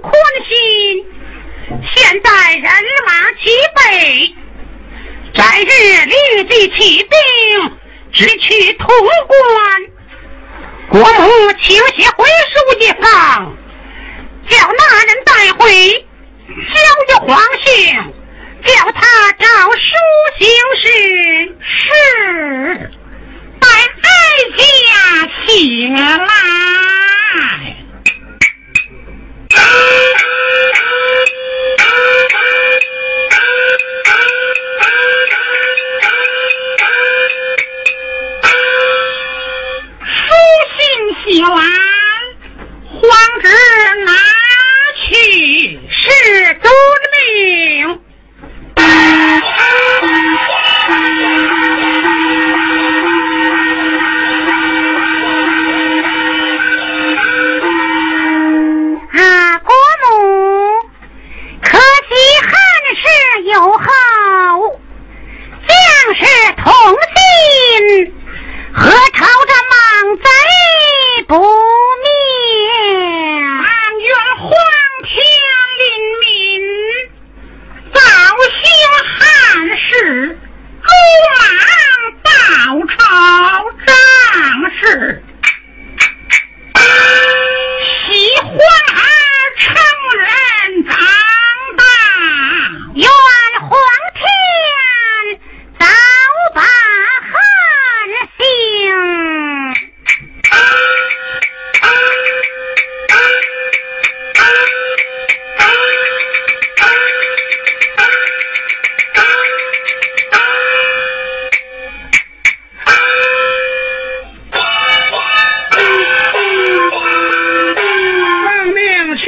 宽心，现在人马齐备，在日立即起兵，直取潼关。国母请写回书一方，叫那人带回，交与皇兄，叫他照书行事。是，待哀家醒来。书信写完，皇旨拿去，是遵命。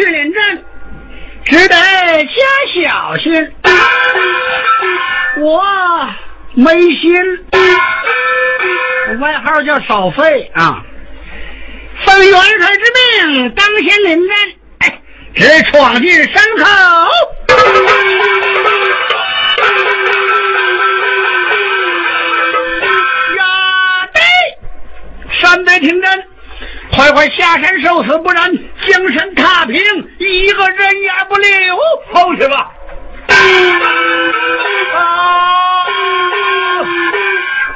去临阵，只得加小心。我没心，外号叫少废啊。奉元帅之命，当先临阵，哎只闯进山口。呀，对，山北听真。快快下山受死，不然江山踏平，一个人也不留。后去吧。啊！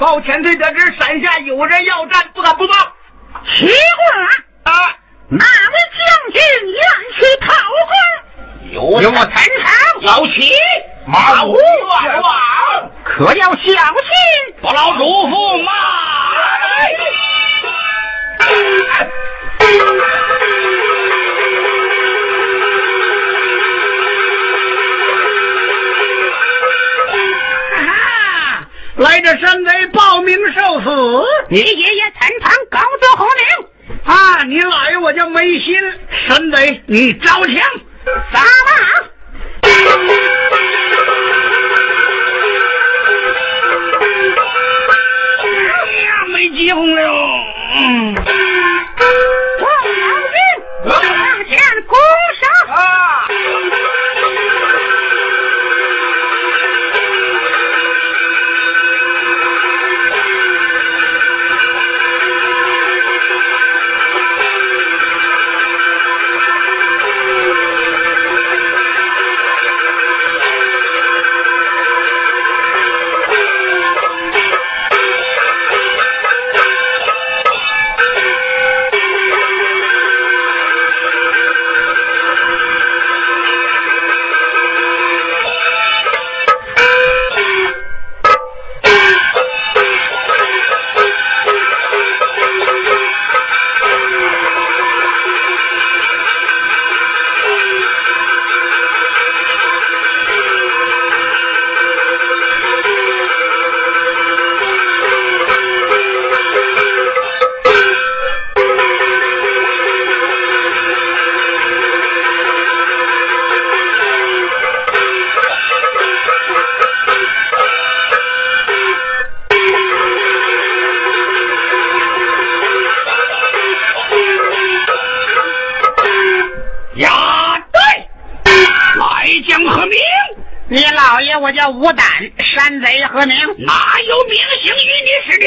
报前队得知山下有人要战，不敢不报。奇怪，啊！哪位将军愿去讨功？有有我陈诚老齐，马虎乱王，可要小心。不劳嘱咐嘛。啊！来这山贼报名受死。你爷爷陈塘高奏侯令，啊！你老爷我叫梅心，山贼你招枪，撒马。哎呀，没机会了。嗯。众老兵向前攻上。啊！山贼何名？哪有明星与你是你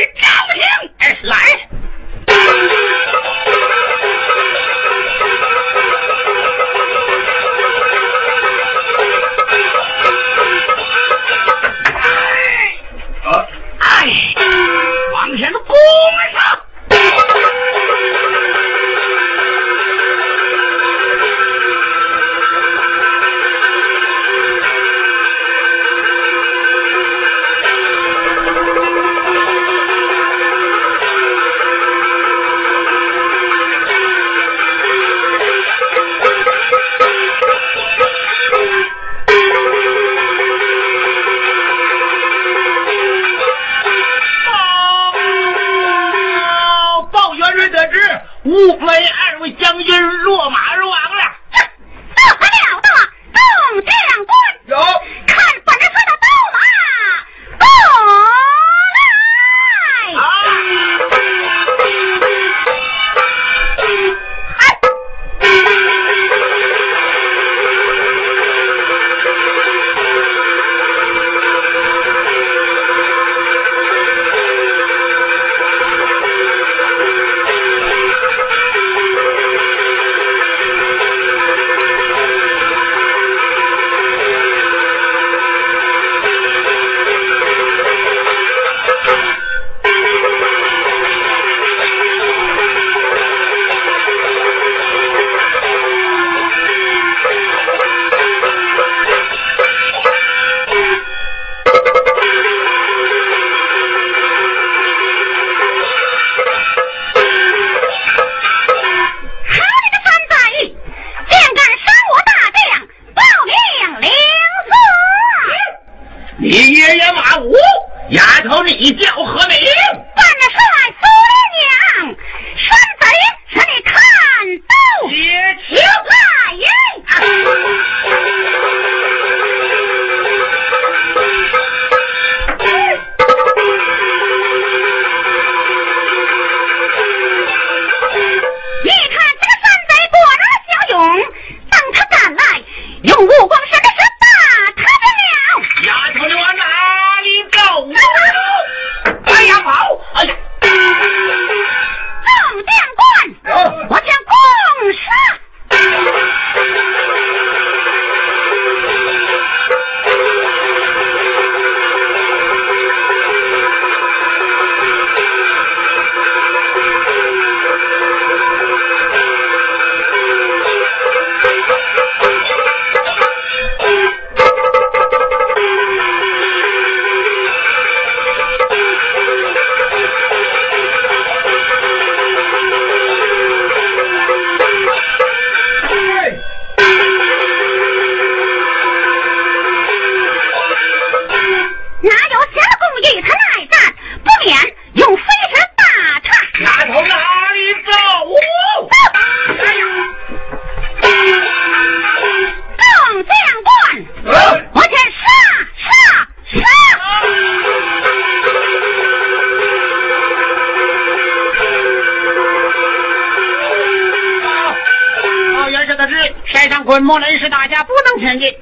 木雷是大家不能前进。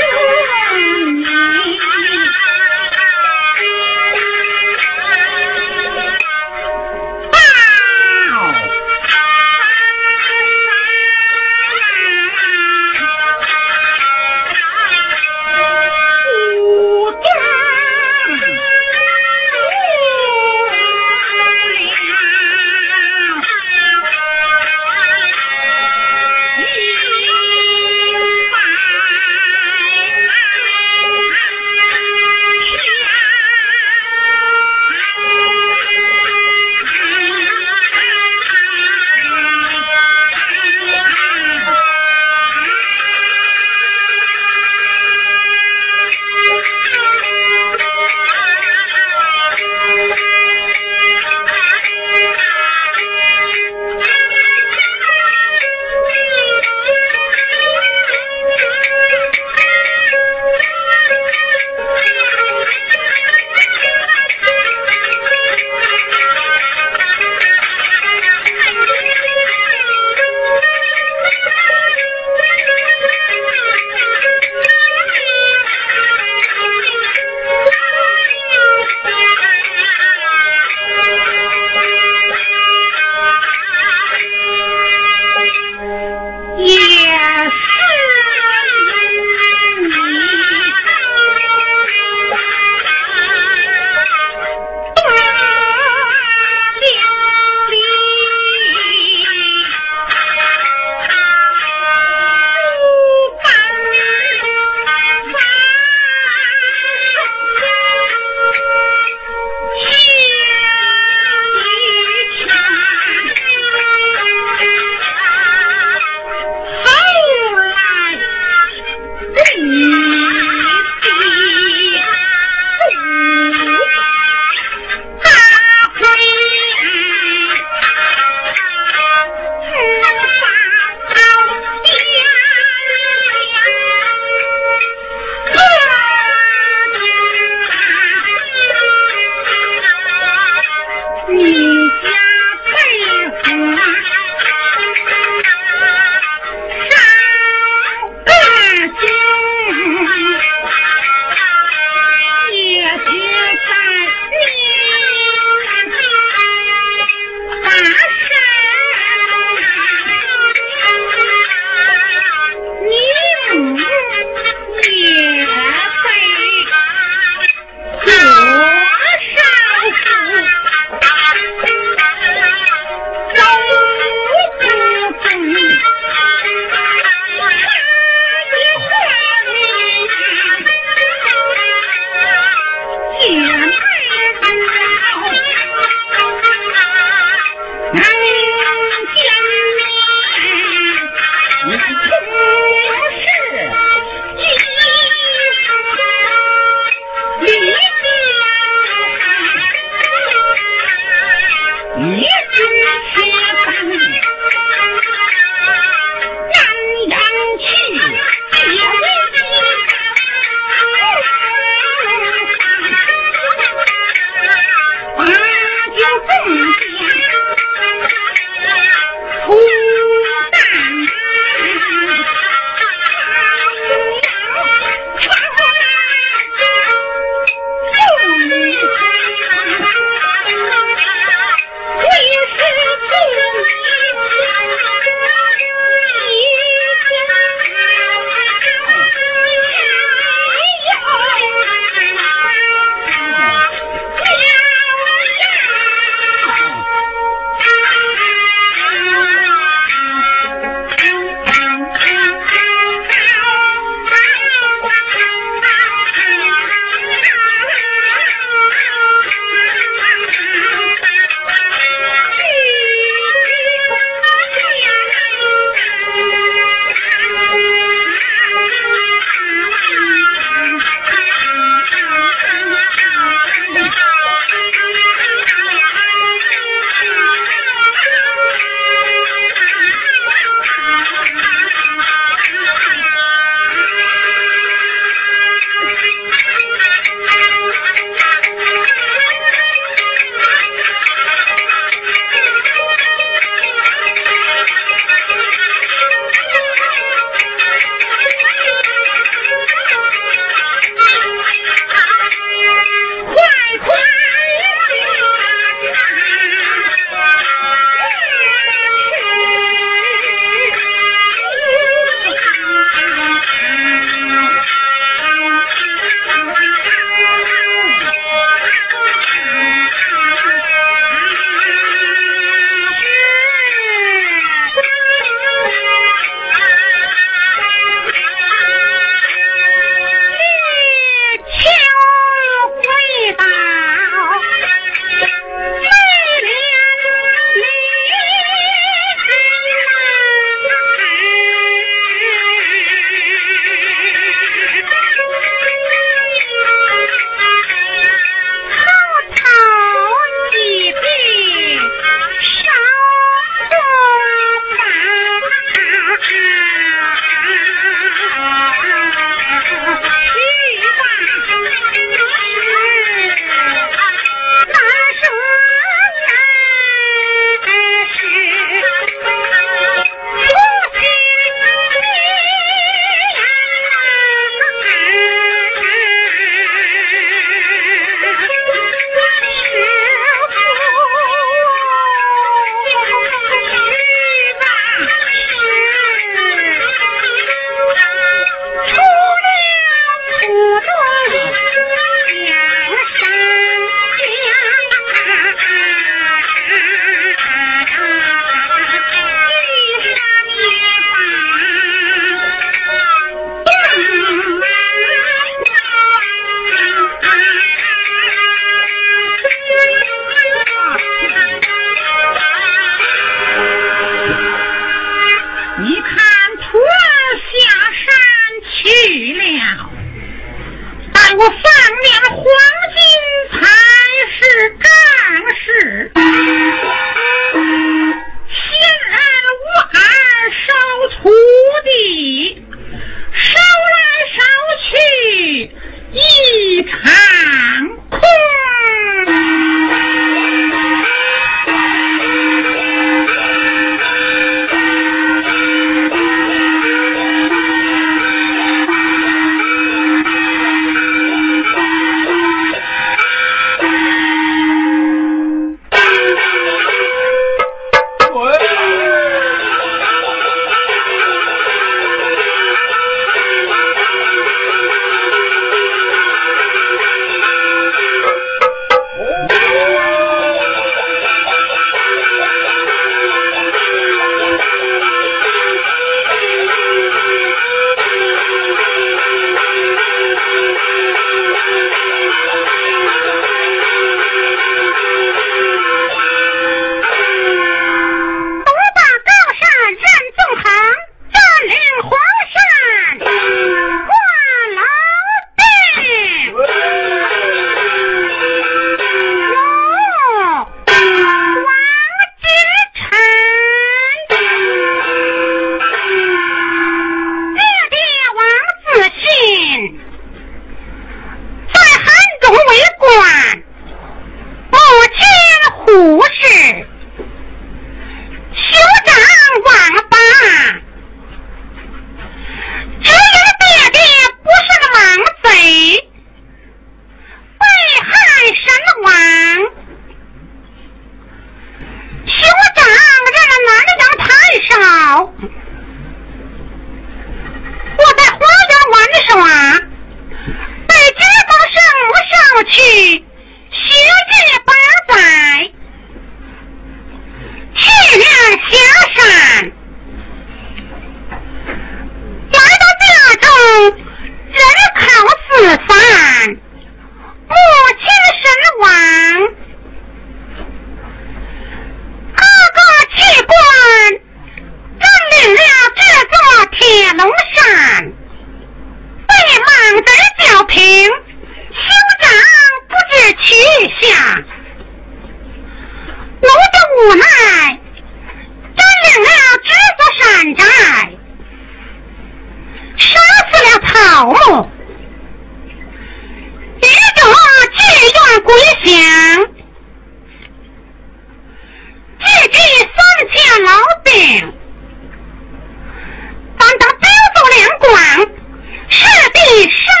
一生。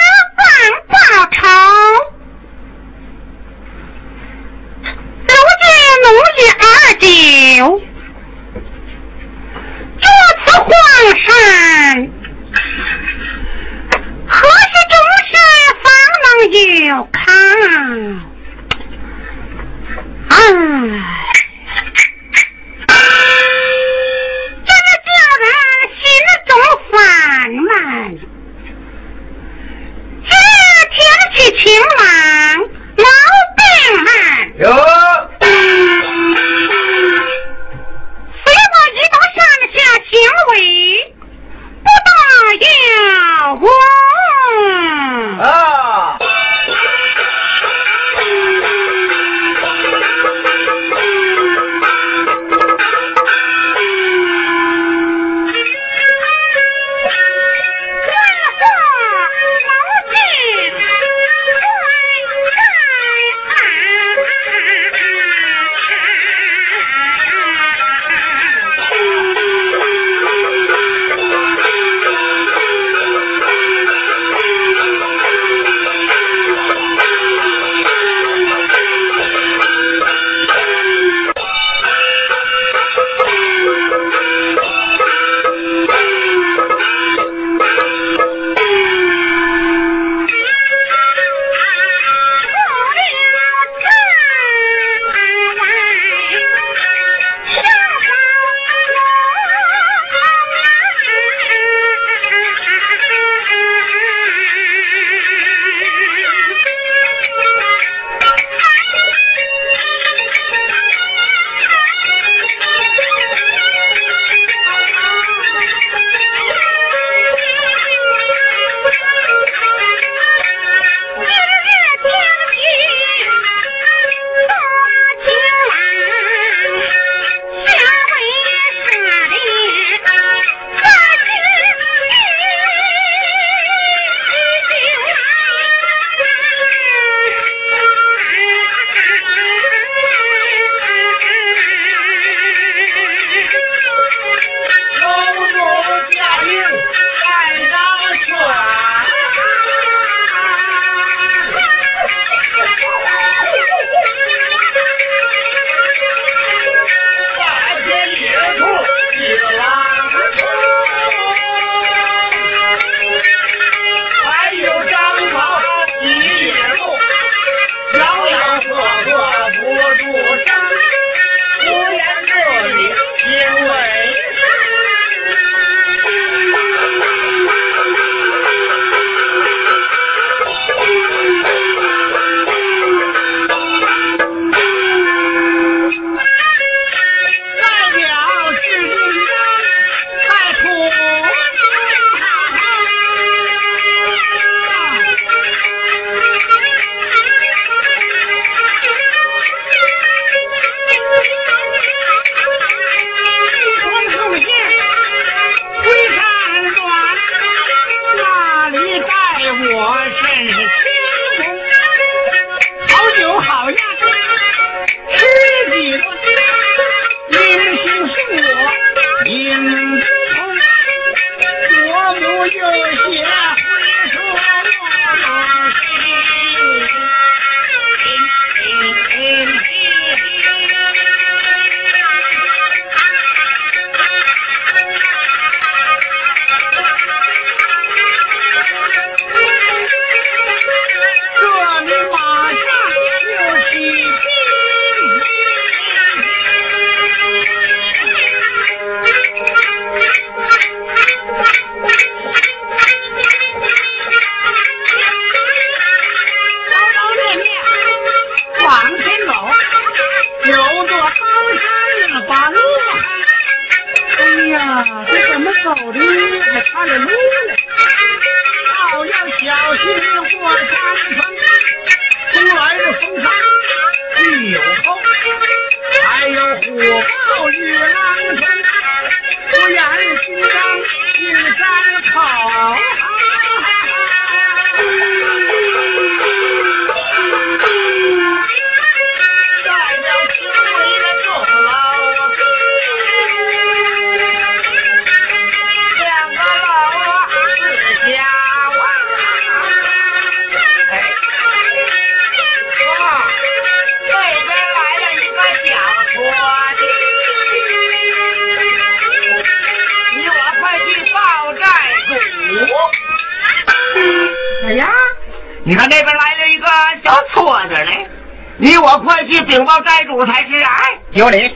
哎，有礼。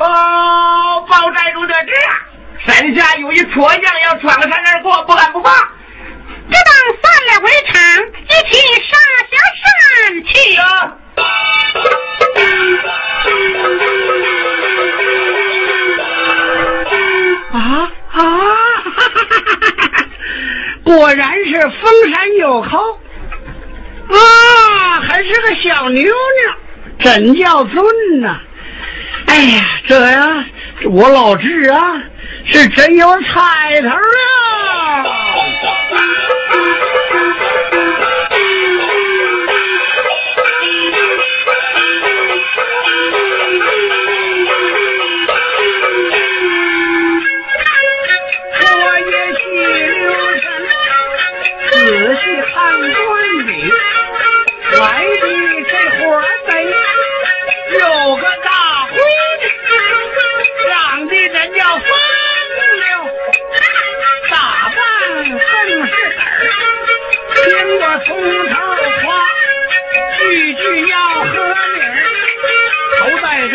哦，报寨主得知啊，山下有一撮将要闯山而过，不敢不怕。这当散了围场，一起杀下山去。啊啊！果然是封山有口啊，还是个小妞妞，真叫尊呐！哎呀，这呀，我老智啊，是真有彩头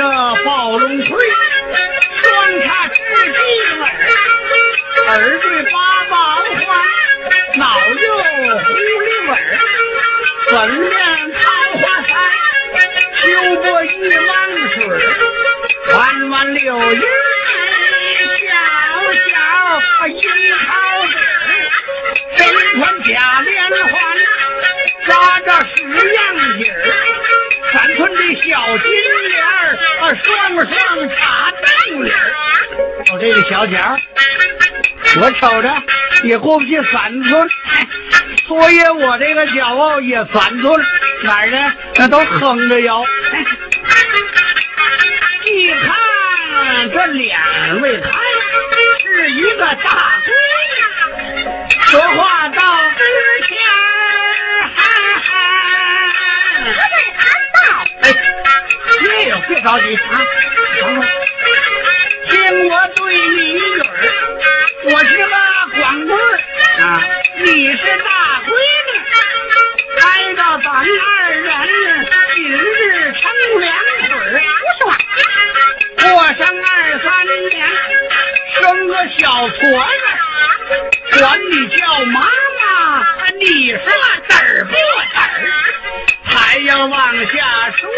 这暴龙盔，端茶递水，耳耳对八宝花，脑有狐狸尾，粉面桃花腮，秋波一弯水，弯弯柳叶，小小樱桃嘴，身穿假莲花。扎着十样景儿三寸的小金莲儿啊双双插到里儿。我这个小脚我瞅着也过不去三寸所以我这个脚也三寸哪儿呢？那都横着腰。一看这两位他是一个大姑娘。说话到之前哎，别有别着急啊，等会。听我对你一句我是个光棍啊，你是大闺女，来到咱二人今日成两对不说，过上二三年，生个小矬子，管你叫妈妈，你说嘚儿不嘚儿？还要往下说。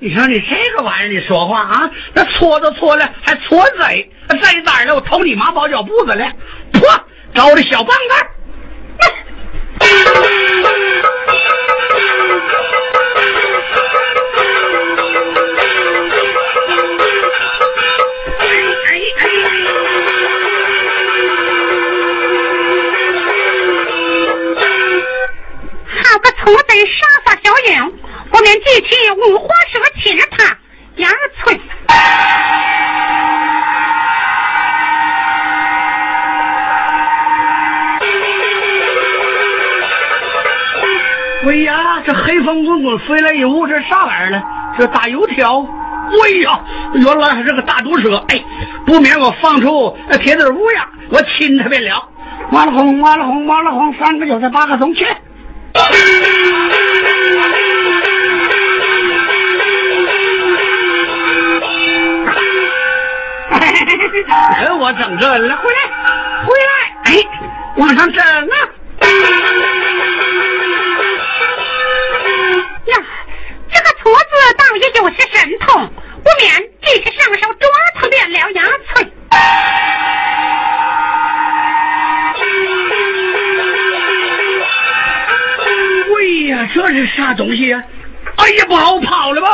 你说你这个玩意儿，你说话啊？那搓都搓了，还搓贼？贼哪儿了？我偷你妈包脚布子了！破，找我的小棒子！我等杀杀小鹰，我免记起五花蛇亲他杨翠。哎呀，这黑风滚滚飞来一物，这啥玩意儿呢？这大油条。哎呀，原来还是个大毒蛇。哎，不免我放出铁子乌鸦，我亲他便了。完了红，完了红，完了红，三个韭菜八个葱去。哎，我整这了，回来，回来，哎，往上整啊！呀，这个矬子倒也有些神通，不免只是上手抓他便了牙脆。这是啥东西呀？哎呀，不好，跑了吧！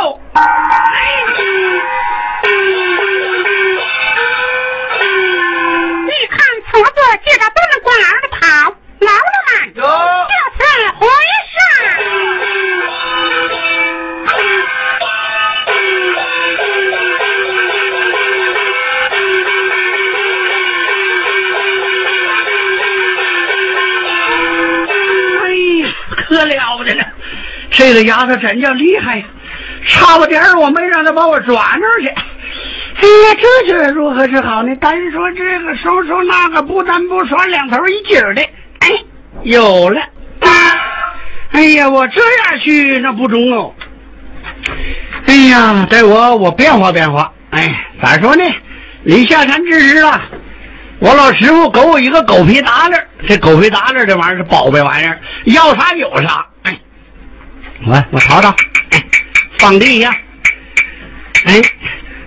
这个丫头真叫厉害呀，差不点儿我没让她把我抓那儿去。哎呀，这这如何是好呢？单说这个，说说那个，不单不说，两头一劲儿的，哎，有了。哎呀，我这样去那不中哦。哎呀，待我我变化变化。哎，咋说呢？离下山之时啊，我老师傅给我一个狗皮搭子，这狗皮搭子这玩意儿是宝贝玩意儿，要啥有啥。哎，我我淘淘，放地下，哎，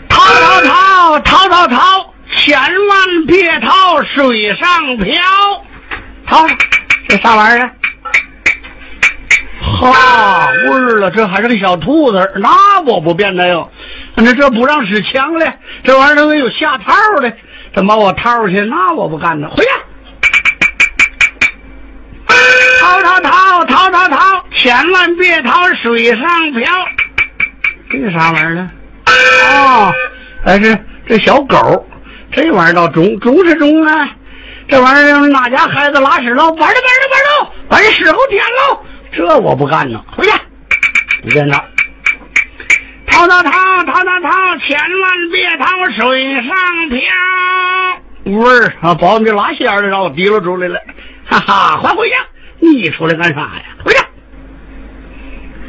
淘淘淘淘淘淘，千万别淘水上漂，淘这啥玩意儿？哈，味儿了，这还是个小兔子，那我不变态哟。那这不让使枪了，这玩意儿他妈有下套的，怎么把我套去？那我不干呢，回来！逃逃逃逃逃逃，千万别逃水上漂。这个啥玩意儿呢？哦，还是这小狗，这玩意儿倒中中是中啊。这玩意儿哪家孩子拉屎了？玩了玩了玩了，把人屎后舔喽！这我不干呢，回去，不见着。逃逃逃逃逃逃，千万别逃水上漂。味儿啊，把我们这拉线的让我提溜出来了，哈哈，还回去。你出来干啥呀？回去。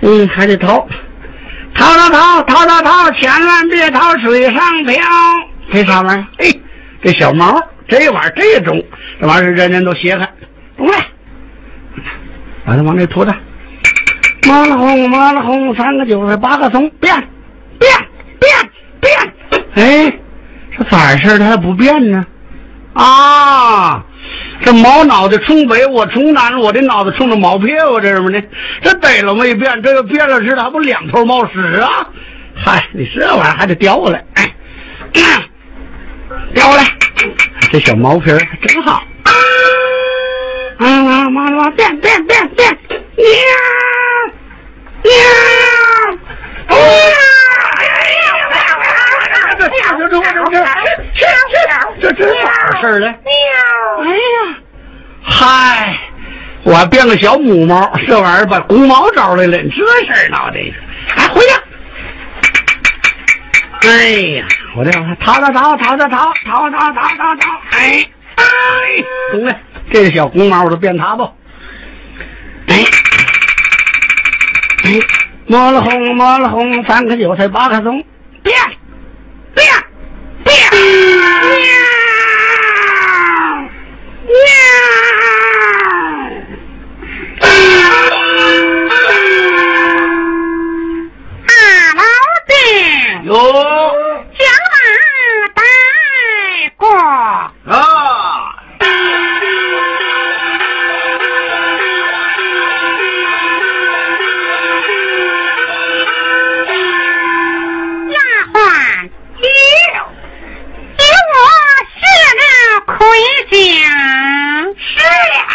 嗯，还得逃，逃逃逃逃逃逃，千万别逃水上漂。这啥玩意儿？哎，这小毛，这玩意儿这也中，这玩意儿人人都稀罕。中来，把它往这拖着。麻了红，麻了红，三个九十八个松，变，变，变，变。哎，这咋回事？它还不变呢？啊，这毛脑袋冲北，我冲南，我的脑袋冲着毛撇，我这什么呢？这逮了没变，这个变了似的，还不两头冒屎啊？嗨，你这玩意儿还得叼过来，哎，叼过来，这小毛皮儿真好。啊妈妈妈，变变变变，喵喵，哎呀！哎呀这这这这这这这咋事儿呢？哎呀，嗨，我还变个小母猫，这玩意儿把公猫招来了，你这事儿闹的，哎，回去。哎呀，我这逃逃逃逃逃逃逃逃逃逃逃，哎哎，中了，这个小公猫我都变它不？哎哎，摸了红摸了红，三颗韭菜八颗葱，变变变，二老弟，哟将马带过。啊，想吃呀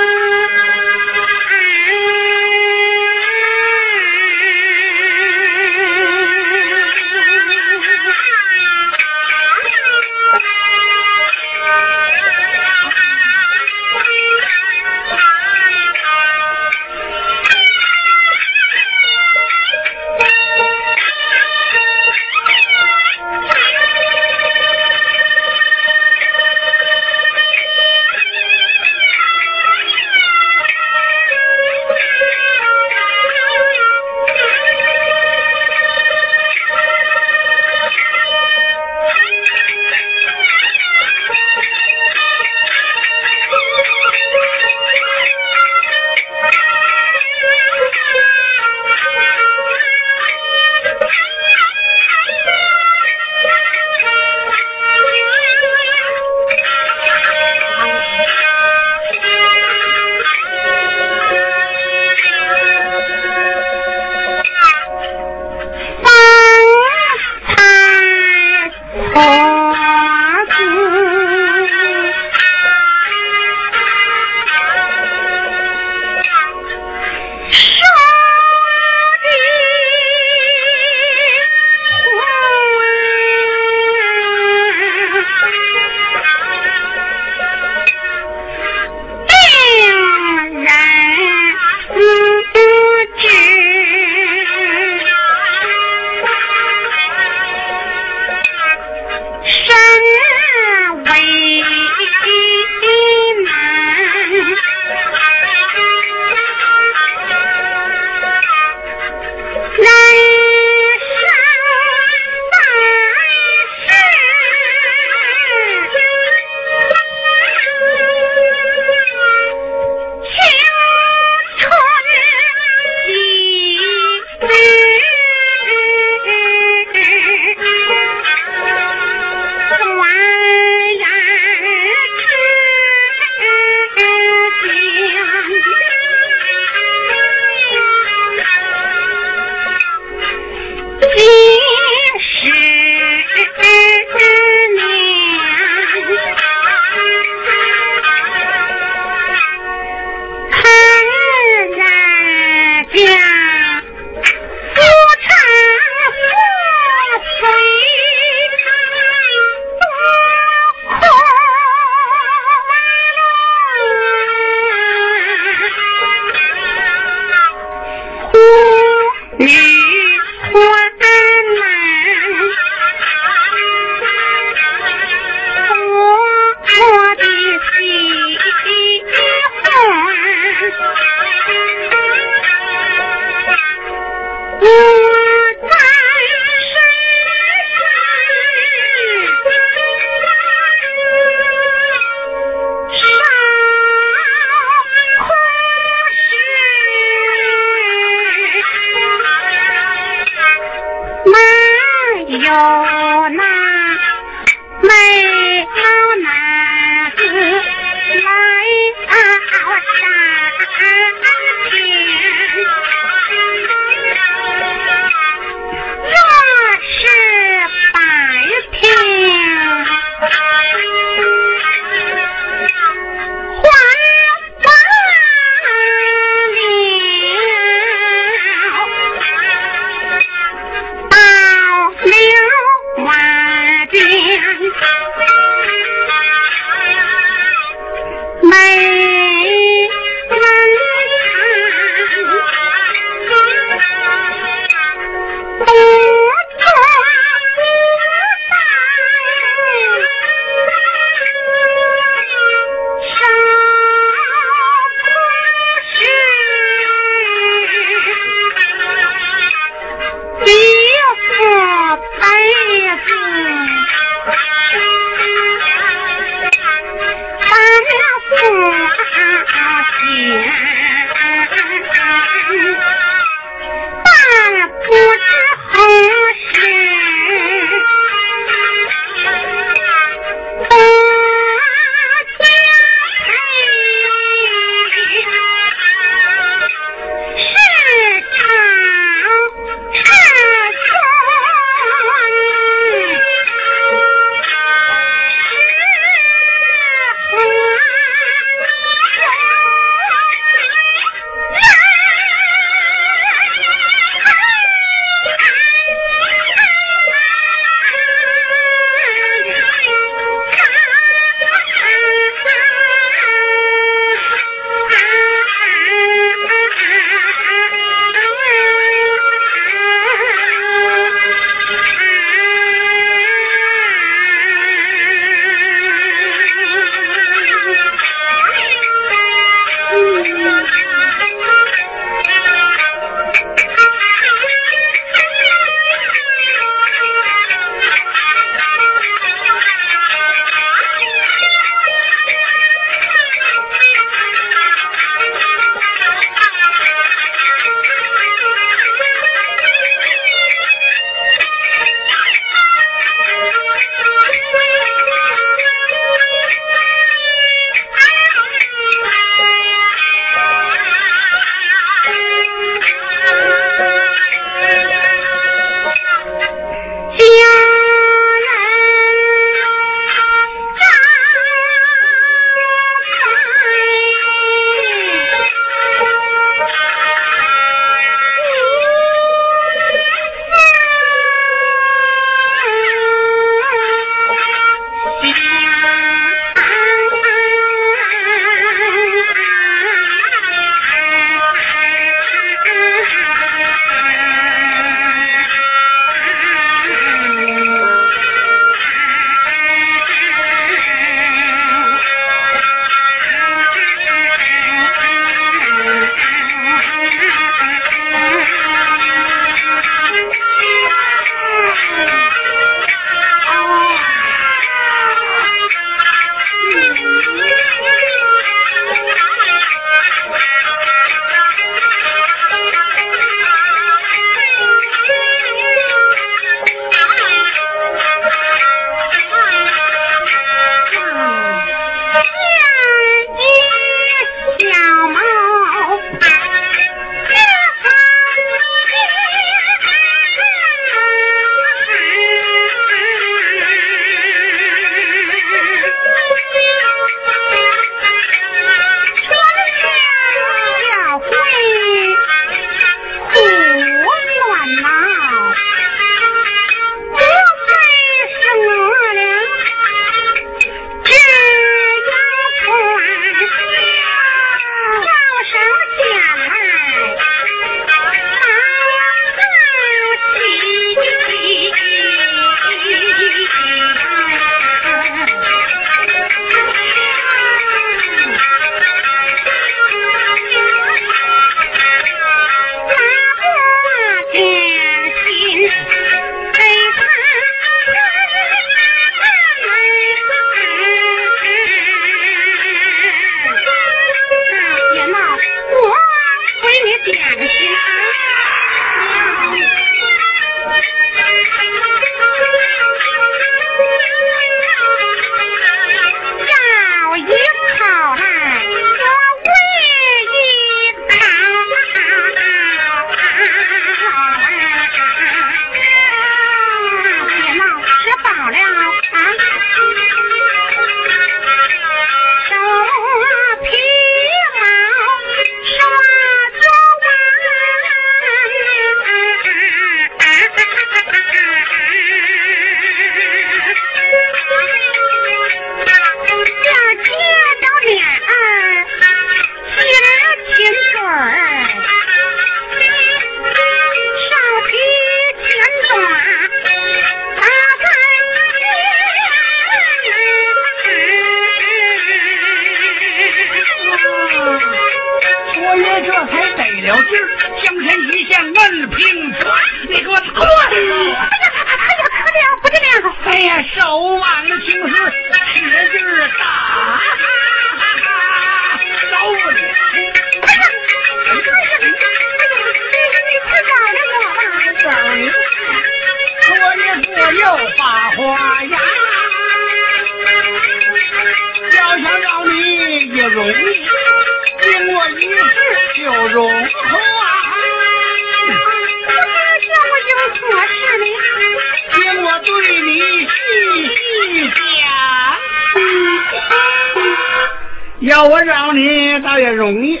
倒也容易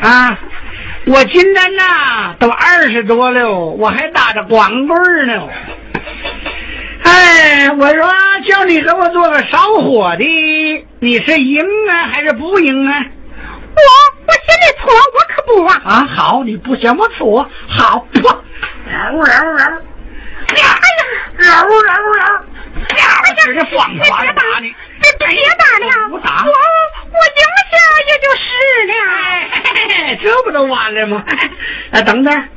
啊！我今天呐都二十多了，我还打着光棍儿呢。哎，我说叫你给我做个烧火的，你是赢啊还是不赢啊？我我嫌你错，我可不啊！啊，好，你不嫌我错，好，啵，嗷嗷嗷。哎呀，嗷嗷嗷！这是谎话别打打你，别别打了，我打我我赢下也就是了。哎，这不都完了吗？哎，等等，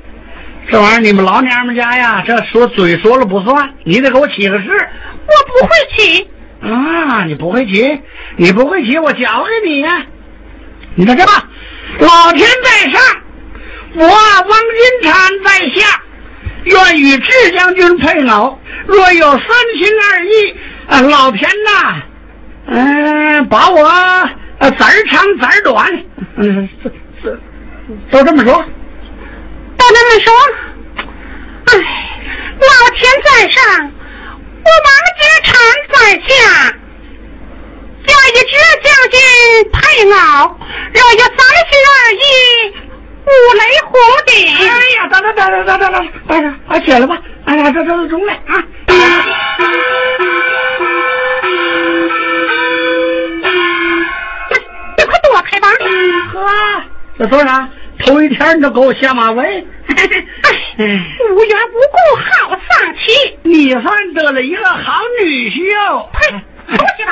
这玩意儿你们老娘们家呀，这说嘴说了不算，你得给我起个誓我不会起，啊！你不会起，你不会起，我教给你呀。你看这吧，老天在上，我汪金蝉在下，愿与智将军配偶。若有三心二意，啊，老天呐，嗯、把我呃字儿长字儿短，嗯，这这都这么说。都这么说。哎，老天在上，我王金蝉在下，要一支将军配偶，若有三心二意，五雷轰顶。哎呀，等等等等等等等，哎呀，啊，起来吧！哎呀，这这都中了啊！我开房。喝这多少？头一天你就给我下马威。无缘无故好丧气。你算得了一个好女婿哦呸出去吧。